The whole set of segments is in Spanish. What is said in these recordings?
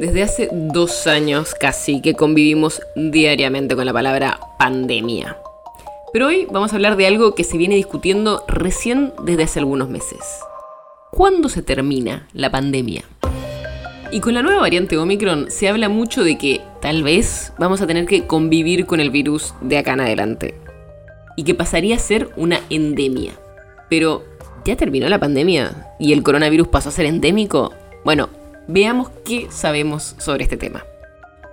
Desde hace dos años casi que convivimos diariamente con la palabra pandemia. Pero hoy vamos a hablar de algo que se viene discutiendo recién desde hace algunos meses. ¿Cuándo se termina la pandemia? Y con la nueva variante Omicron se habla mucho de que tal vez vamos a tener que convivir con el virus de acá en adelante. Y que pasaría a ser una endemia. Pero, ¿ya terminó la pandemia? ¿Y el coronavirus pasó a ser endémico? Bueno, veamos qué sabemos sobre este tema.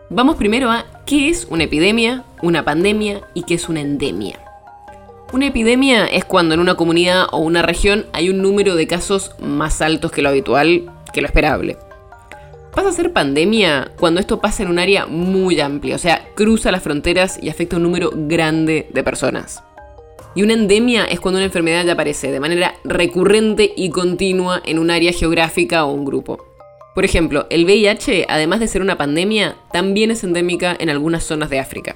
Vamos primero a qué es una epidemia, una pandemia y qué es una endemia. Una epidemia es cuando en una comunidad o una región hay un número de casos más altos que lo habitual, que lo esperable. Pasa a ser pandemia cuando esto pasa en un área muy amplia, o sea, cruza las fronteras y afecta a un número grande de personas. Y una endemia es cuando una enfermedad ya aparece de manera recurrente y continua en un área geográfica o un grupo. Por ejemplo, el VIH, además de ser una pandemia, también es endémica en algunas zonas de África.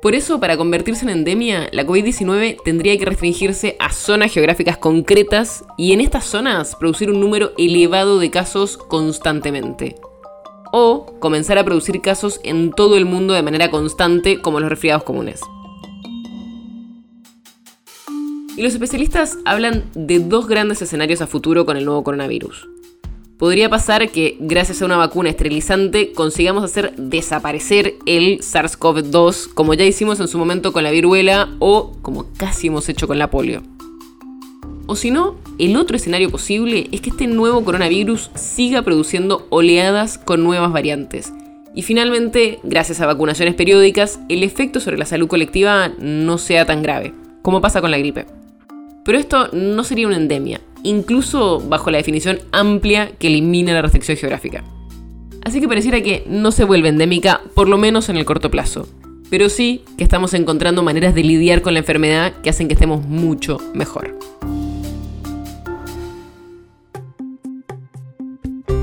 Por eso, para convertirse en endemia, la COVID-19 tendría que restringirse a zonas geográficas concretas y en estas zonas producir un número elevado de casos constantemente. O comenzar a producir casos en todo el mundo de manera constante como los resfriados comunes. Y los especialistas hablan de dos grandes escenarios a futuro con el nuevo coronavirus podría pasar que gracias a una vacuna esterilizante consigamos hacer desaparecer el SARS-CoV-2 como ya hicimos en su momento con la viruela o como casi hemos hecho con la polio. O si no, el otro escenario posible es que este nuevo coronavirus siga produciendo oleadas con nuevas variantes. Y finalmente, gracias a vacunaciones periódicas, el efecto sobre la salud colectiva no sea tan grave, como pasa con la gripe. Pero esto no sería una endemia, incluso bajo la definición amplia que elimina la restricción geográfica. Así que pareciera que no se vuelve endémica, por lo menos en el corto plazo. Pero sí que estamos encontrando maneras de lidiar con la enfermedad que hacen que estemos mucho mejor.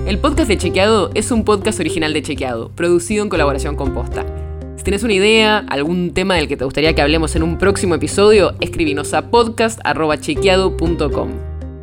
El podcast de Chequeado es un podcast original de Chequeado, producido en colaboración con Posta. Si tienes una idea, algún tema del que te gustaría que hablemos en un próximo episodio, escríbenos a podcast.chequeado.com.